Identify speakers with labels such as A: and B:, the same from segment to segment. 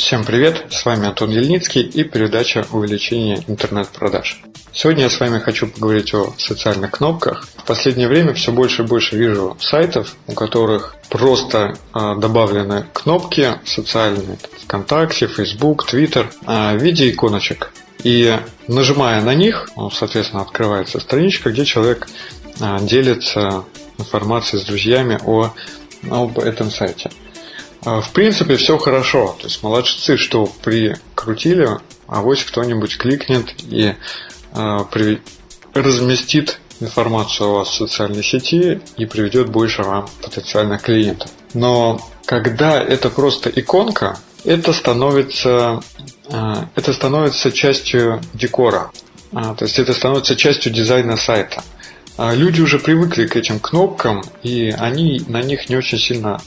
A: Всем привет, с вами Антон Ельницкий и передача увеличения интернет-продаж. Сегодня я с вами хочу поговорить о социальных кнопках. В последнее время все больше и больше вижу сайтов, у которых просто э, добавлены кнопки социальные, ВКонтакте, Facebook, Twitter, э, в виде иконочек. И нажимая на них, ну, соответственно, открывается страничка, где человек э, делится информацией с друзьями о, об этом сайте. В принципе, все хорошо. То есть молодцы, что прикрутили, а вот кто-нибудь кликнет и э, разместит информацию о вас в социальной сети и приведет больше вам потенциальных клиентов. Но когда это просто иконка, это становится, э, это становится частью декора. Э, то есть это становится частью дизайна сайта. Люди уже привыкли к этим кнопкам, и они на них не очень сильно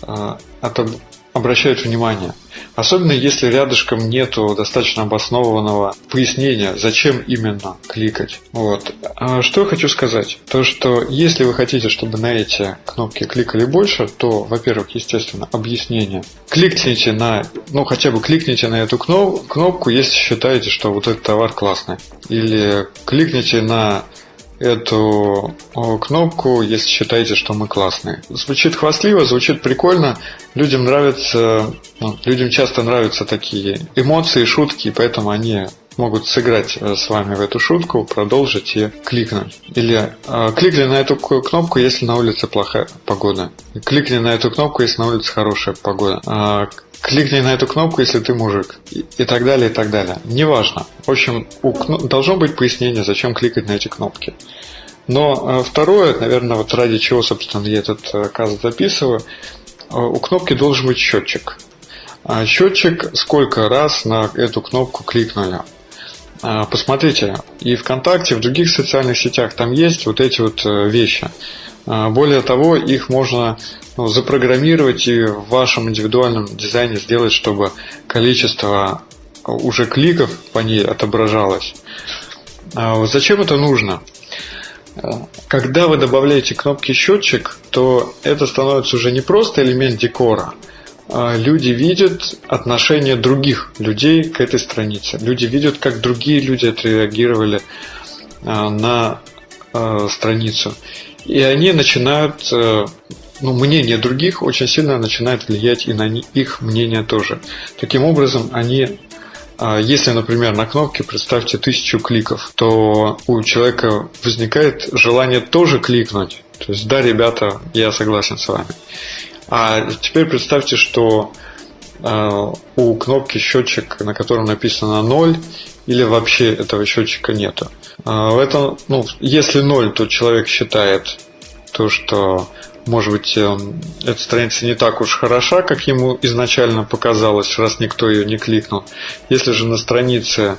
A: обращают внимание. Особенно если рядышком нету достаточно обоснованного пояснения, зачем именно кликать. Вот. А что я хочу сказать? То, что если вы хотите, чтобы на эти кнопки кликали больше, то, во-первых, естественно, объяснение. Кликните на, ну хотя бы кликните на эту кнопку, если считаете, что вот этот товар классный. Или кликните на эту кнопку, если считаете, что мы классные. Звучит хвастливо, звучит прикольно. Людям нравится, ну, людям часто нравятся такие эмоции, шутки, поэтому они могут сыграть э, с вами в эту шутку, продолжить и кликнуть. Или э, кликни на эту кнопку, если на улице плохая погода. Кликни на эту кнопку, если на улице хорошая погода. Э, кликни на эту кнопку, если ты мужик. И, и так далее, и так далее. Неважно. В общем, у, должно быть пояснение, зачем кликать на эти кнопки. Но э, второе, наверное, вот ради чего, собственно, я этот э, каст записываю, э, у кнопки должен быть счетчик. А счетчик, сколько раз на эту кнопку кликнули. А, посмотрите, и ВКонтакте, и в других социальных сетях там есть вот эти вот вещи. А, более того, их можно ну, запрограммировать и в вашем индивидуальном дизайне сделать, чтобы количество уже кликов по ней отображалось. Зачем это нужно? Когда вы добавляете кнопки счетчик, то это становится уже не просто элемент декора. А люди видят отношение других людей к этой странице. Люди видят, как другие люди отреагировали а, на а, страницу. И они начинают, ну, мнение других очень сильно начинает влиять и на их мнение тоже. Таким образом, они если, например, на кнопке представьте тысячу кликов, то у человека возникает желание тоже кликнуть. То есть, да, ребята, я согласен с вами. А теперь представьте, что э, у кнопки счетчик, на котором написано 0, или вообще этого счетчика нету. Э, в этом, ну, если 0, то человек считает то, что может быть, эм, эта страница не так уж хороша, как ему изначально показалось, раз никто ее не кликнул. Если же на странице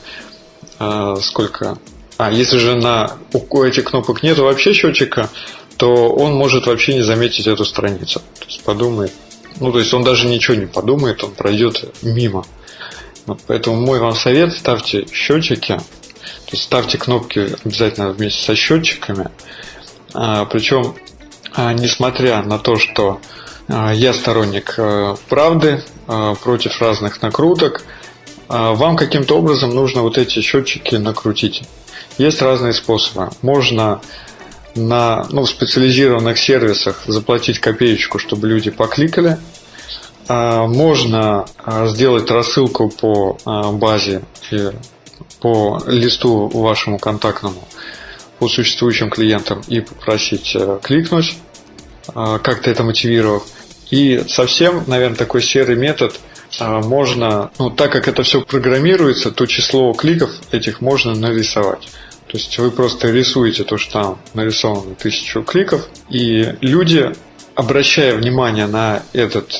A: э, сколько... А, если же на у этих кнопок нет вообще счетчика, то он может вообще не заметить эту страницу. То есть подумает. Ну, то есть он даже ничего не подумает, он пройдет мимо. Вот поэтому мой вам совет, ставьте счетчики, то есть ставьте кнопки обязательно вместе со счетчиками. А, причем а, несмотря на то, что а, я сторонник э, правды э, против разных накруток, а, вам каким-то образом нужно вот эти счетчики накрутить. Есть разные способы. Можно на ну, в специализированных сервисах заплатить копеечку, чтобы люди покликали. Можно сделать рассылку по базе, по листу вашему контактному по существующим клиентам и попросить э, кликнуть, как-то это мотивировав. И совсем, наверное, такой серый метод можно, ну, так как это все программируется, то число кликов этих можно нарисовать. То есть вы просто рисуете то, что там нарисовано тысячу кликов, и люди, обращая внимание на, этот,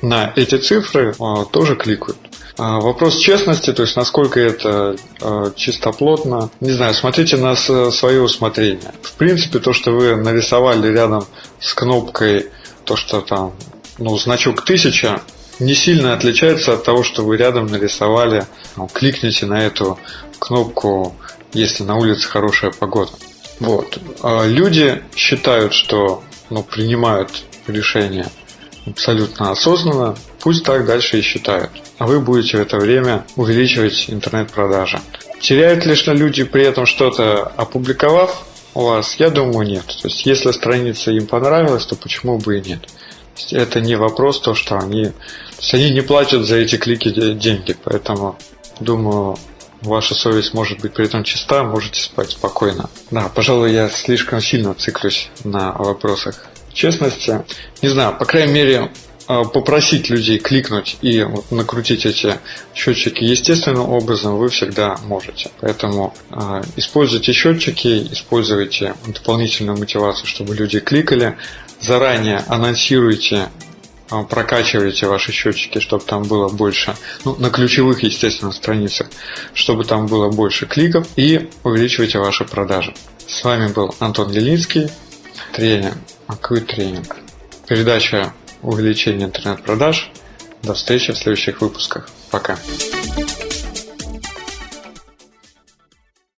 A: на эти цифры, тоже кликают. А, вопрос честности, то есть насколько это э, чистоплотно, не знаю, смотрите на свое усмотрение. В принципе, то, что вы нарисовали рядом с кнопкой, то, что там, ну, значок 1000, не сильно отличается от того, что вы рядом нарисовали, кликните на эту кнопку, если на улице хорошая погода. Вот. А люди считают, что ну, принимают решения абсолютно осознанно, Пусть так дальше и считают. А вы будете в это время увеличивать интернет-продажи. Теряют ли люди при этом что-то опубликовав у вас? Я думаю, нет. То есть, если страница им понравилась, то почему бы и нет? Это не вопрос, то, что они... То есть, они не платят за эти клики деньги, поэтому, думаю, ваша совесть может быть при этом чиста, можете спать спокойно. Да, пожалуй, я слишком сильно циклюсь на вопросах честности. Не знаю, по крайней мере, а, попросить людей кликнуть и вот накрутить эти счетчики естественным образом вы всегда можете. Поэтому э, используйте счетчики, используйте дополнительную мотивацию, чтобы люди кликали. Заранее анонсируйте, э, прокачивайте ваши счетчики, чтобы там было больше, ну, на ключевых, естественно, страницах, чтобы там было больше кликов и увеличивайте ваши продажи. С вами был Антон Лилинский, тренинг. А какой тренинг? Передача увеличения интернет-продаж. До встречи в следующих выпусках. Пока.